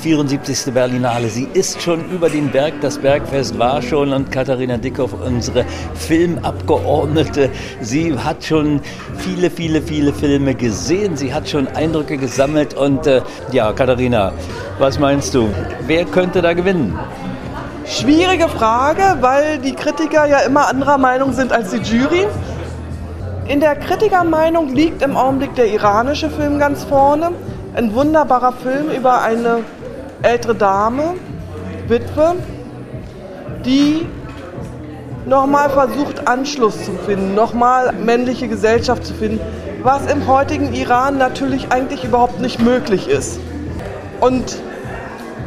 74. Berlinale. Sie ist schon über den Berg, das Bergfest war schon und Katharina Dickhoff, unsere Filmabgeordnete, sie hat schon viele, viele, viele Filme gesehen, sie hat schon Eindrücke gesammelt und äh, ja, Katharina, was meinst du? Wer könnte da gewinnen? Schwierige Frage, weil die Kritiker ja immer anderer Meinung sind als die Jury. In der Kritikermeinung liegt im Augenblick der iranische Film ganz vorne. Ein wunderbarer Film über eine ältere Dame, Witwe, die nochmal versucht, Anschluss zu finden, nochmal männliche Gesellschaft zu finden, was im heutigen Iran natürlich eigentlich überhaupt nicht möglich ist. Und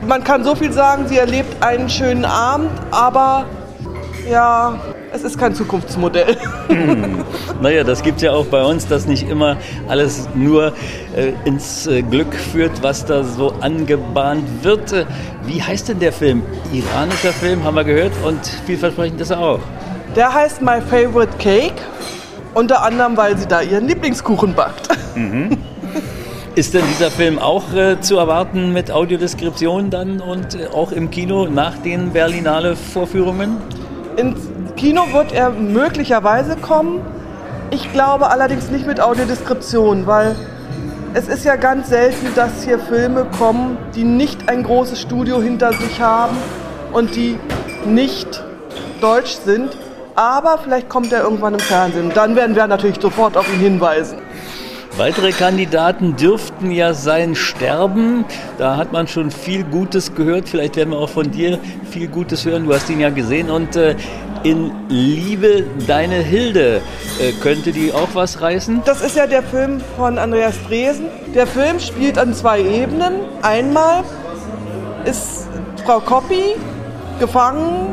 man kann so viel sagen, sie erlebt einen schönen Abend, aber ja, es ist kein Zukunftsmodell. Hm. Naja, das gibt es ja auch bei uns, dass nicht immer alles nur äh, ins äh, Glück führt, was da so angebahnt wird. Äh, wie heißt denn der Film? Iranischer Film, haben wir gehört, und vielversprechend ist er auch. Der heißt My Favorite Cake, unter anderem, weil sie da ihren Lieblingskuchen backt. Mhm. Ist denn dieser Film auch äh, zu erwarten mit Audiodeskription dann und äh, auch im Kino nach den Berlinale Vorführungen? Kino wird er möglicherweise kommen. Ich glaube allerdings nicht mit Audiodeskription, weil es ist ja ganz selten, dass hier Filme kommen, die nicht ein großes Studio hinter sich haben und die nicht deutsch sind. Aber vielleicht kommt er irgendwann im Fernsehen. Dann werden wir natürlich sofort auf ihn hinweisen. Weitere Kandidaten dürften ja sein Sterben. Da hat man schon viel Gutes gehört. Vielleicht werden wir auch von dir viel Gutes hören. Du hast ihn ja gesehen. Und äh, in Liebe deine Hilde äh, könnte die auch was reißen? Das ist ja der Film von Andreas Dresen. Der Film spielt an zwei Ebenen. Einmal ist Frau Koppi gefangen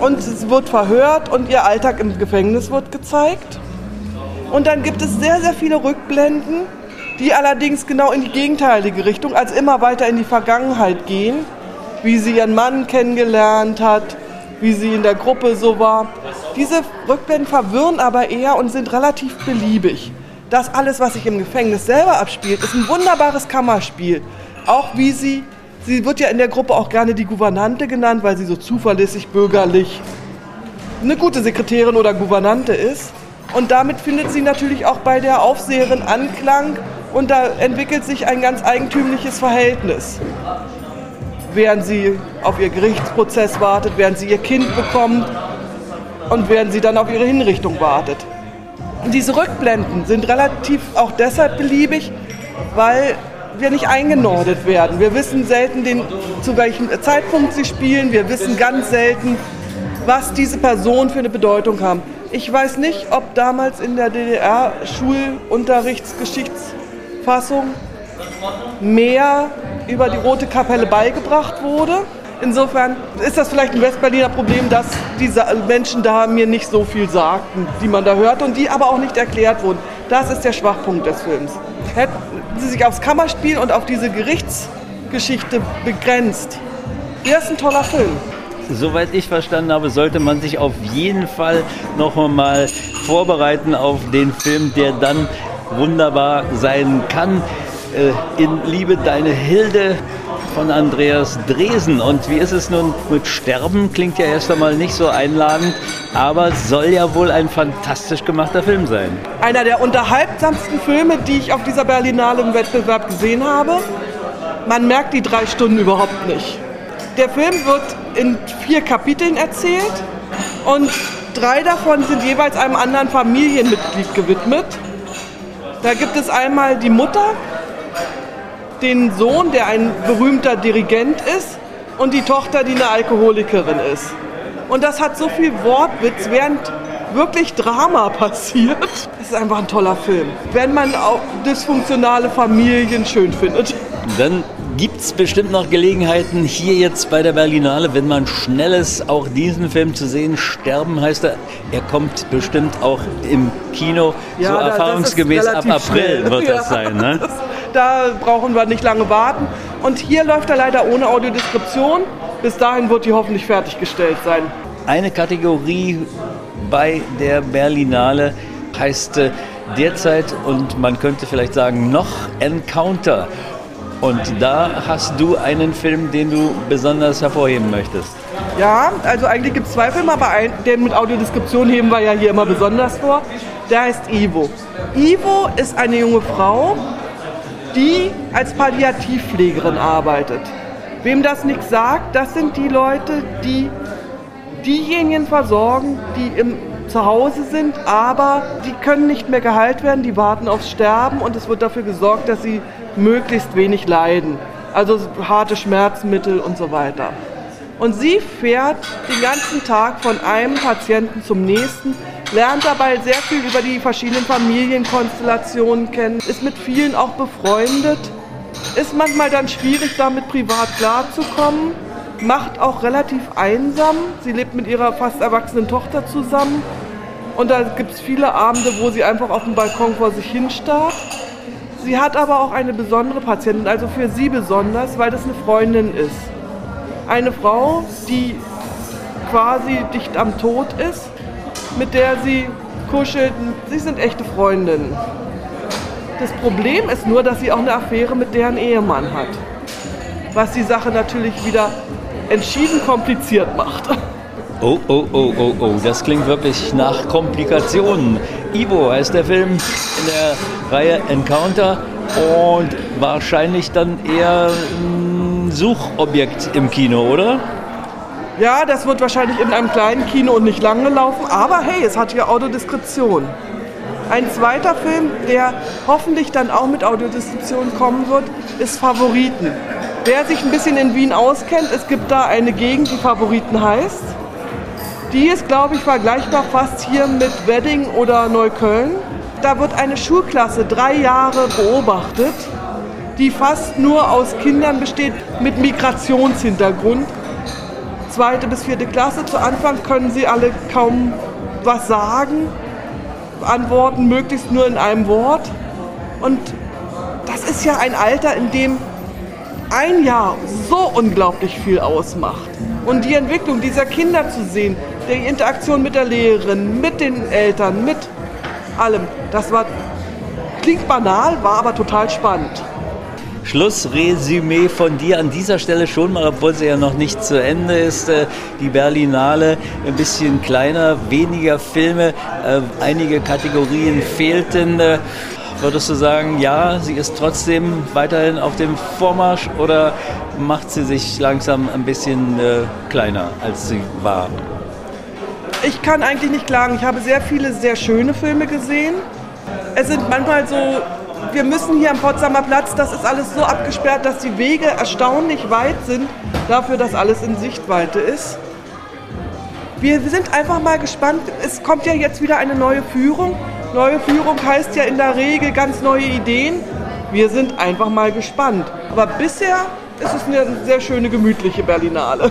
und es wird verhört und ihr Alltag im Gefängnis wird gezeigt. Und dann gibt es sehr, sehr viele Rückblenden, die allerdings genau in die gegenteilige Richtung, also immer weiter in die Vergangenheit gehen, wie sie ihren Mann kennengelernt hat, wie sie in der Gruppe so war. Diese Rückblenden verwirren aber eher und sind relativ beliebig. Das alles, was sich im Gefängnis selber abspielt, ist ein wunderbares Kammerspiel. Auch wie sie, sie wird ja in der Gruppe auch gerne die Gouvernante genannt, weil sie so zuverlässig, bürgerlich, eine gute Sekretärin oder Gouvernante ist. Und damit findet sie natürlich auch bei der Aufseherin Anklang und da entwickelt sich ein ganz eigentümliches Verhältnis. Während sie auf ihr Gerichtsprozess wartet, während sie ihr Kind bekommt und während sie dann auf ihre Hinrichtung wartet. Diese Rückblenden sind relativ auch deshalb beliebig, weil wir nicht eingenordet werden. Wir wissen selten, den, zu welchem Zeitpunkt sie spielen. Wir wissen ganz selten, was diese Personen für eine Bedeutung haben. Ich weiß nicht, ob damals in der DDR Schulunterrichtsgeschichtsfassung mehr über die Rote Kapelle beigebracht wurde. Insofern ist das vielleicht ein Westberliner Problem, dass diese Menschen da mir nicht so viel sagten, die man da hört und die aber auch nicht erklärt wurden. Das ist der Schwachpunkt des Films. Hätten sie sich aufs Kammerspiel und auf diese Gerichtsgeschichte begrenzt, wäre es ein toller Film soweit ich verstanden habe, sollte man sich auf jeden Fall noch einmal vorbereiten auf den Film, der dann wunderbar sein kann. Äh, in Liebe deine Hilde von Andreas Dresen. Und wie ist es nun mit Sterben? Klingt ja erst einmal nicht so einladend, aber soll ja wohl ein fantastisch gemachter Film sein. Einer der unterhaltsamsten Filme, die ich auf dieser Berlinale im Wettbewerb gesehen habe. Man merkt die drei Stunden überhaupt nicht. Der Film wird in vier Kapiteln erzählt und drei davon sind jeweils einem anderen Familienmitglied gewidmet. Da gibt es einmal die Mutter, den Sohn, der ein berühmter Dirigent ist, und die Tochter, die eine Alkoholikerin ist. Und das hat so viel Wortwitz, während wirklich Drama passiert. Es ist einfach ein toller Film, wenn man auch dysfunktionale Familien schön findet. Dann gibt es bestimmt noch Gelegenheiten hier jetzt bei der Berlinale, wenn man schnell ist, auch diesen Film zu sehen. Sterben heißt er, er kommt bestimmt auch im Kino, ja, so erfahrungsgemäß ab April schnell. wird das ja, sein. Ne? Das, da brauchen wir nicht lange warten. Und hier läuft er leider ohne Audiodeskription. Bis dahin wird die hoffentlich fertiggestellt sein. Eine Kategorie bei der Berlinale heißt äh, derzeit und man könnte vielleicht sagen noch Encounter. Und da hast du einen Film, den du besonders hervorheben möchtest. Ja, also eigentlich gibt es zwei Filme, aber einen, den mit Audiodeskription heben wir ja hier immer besonders vor. Der heißt Ivo. Ivo ist eine junge Frau, die als Palliativpflegerin arbeitet. Wem das nichts sagt, das sind die Leute, die diejenigen versorgen, die im zu Hause sind, aber die können nicht mehr geheilt werden, die warten aufs Sterben und es wird dafür gesorgt, dass sie möglichst wenig leiden. Also harte Schmerzmittel und so weiter. Und sie fährt den ganzen Tag von einem Patienten zum nächsten, lernt dabei sehr viel über die verschiedenen Familienkonstellationen kennen, ist mit vielen auch befreundet, ist manchmal dann schwierig, damit privat klarzukommen, macht auch relativ einsam. Sie lebt mit ihrer fast erwachsenen Tochter zusammen und da gibt es viele Abende, wo sie einfach auf dem Balkon vor sich hin starrt. Sie hat aber auch eine besondere Patientin, also für sie besonders, weil das eine Freundin ist. Eine Frau, die quasi dicht am Tod ist, mit der sie kuschelt. Sie sind echte Freundinnen. Das Problem ist nur, dass sie auch eine Affäre mit deren Ehemann hat. Was die Sache natürlich wieder entschieden kompliziert macht. Oh, oh, oh, oh, oh, das klingt wirklich nach Komplikationen. Ivo heißt der Film in der Reihe Encounter und wahrscheinlich dann eher ein Suchobjekt im Kino, oder? Ja, das wird wahrscheinlich in einem kleinen Kino und nicht lange laufen, aber hey, es hat hier Audiodeskription. Ein zweiter Film, der hoffentlich dann auch mit Audiodeskription kommen wird, ist Favoriten. Wer sich ein bisschen in Wien auskennt, es gibt da eine Gegend, die Favoriten heißt. Die ist, glaube ich, vergleichbar fast hier mit Wedding oder Neukölln. Da wird eine Schulklasse drei Jahre beobachtet, die fast nur aus Kindern besteht mit Migrationshintergrund. Zweite bis vierte Klasse. Zu Anfang können sie alle kaum was sagen, antworten möglichst nur in einem Wort. Und das ist ja ein Alter, in dem ein Jahr so unglaublich viel ausmacht. Und die Entwicklung dieser Kinder zu sehen, die Interaktion mit der Lehrerin, mit den Eltern, mit allem, das war, klingt banal, war aber total spannend. Schlussresümee von dir an dieser Stelle schon mal, obwohl sie ja noch nicht zu Ende ist. Äh, die Berlinale ein bisschen kleiner, weniger Filme, äh, einige Kategorien fehlten. Äh, würdest du sagen, ja, sie ist trotzdem weiterhin auf dem Vormarsch oder macht sie sich langsam ein bisschen kleiner, als sie war? Ich kann eigentlich nicht klagen. Ich habe sehr viele sehr schöne Filme gesehen. Es sind manchmal so, wir müssen hier am Potsdamer Platz, das ist alles so abgesperrt, dass die Wege erstaunlich weit sind, dafür, dass alles in Sichtweite ist. Wir sind einfach mal gespannt. Es kommt ja jetzt wieder eine neue Führung. Neue Führung heißt ja in der Regel ganz neue Ideen. Wir sind einfach mal gespannt. Aber bisher ist es eine sehr schöne, gemütliche Berlinale.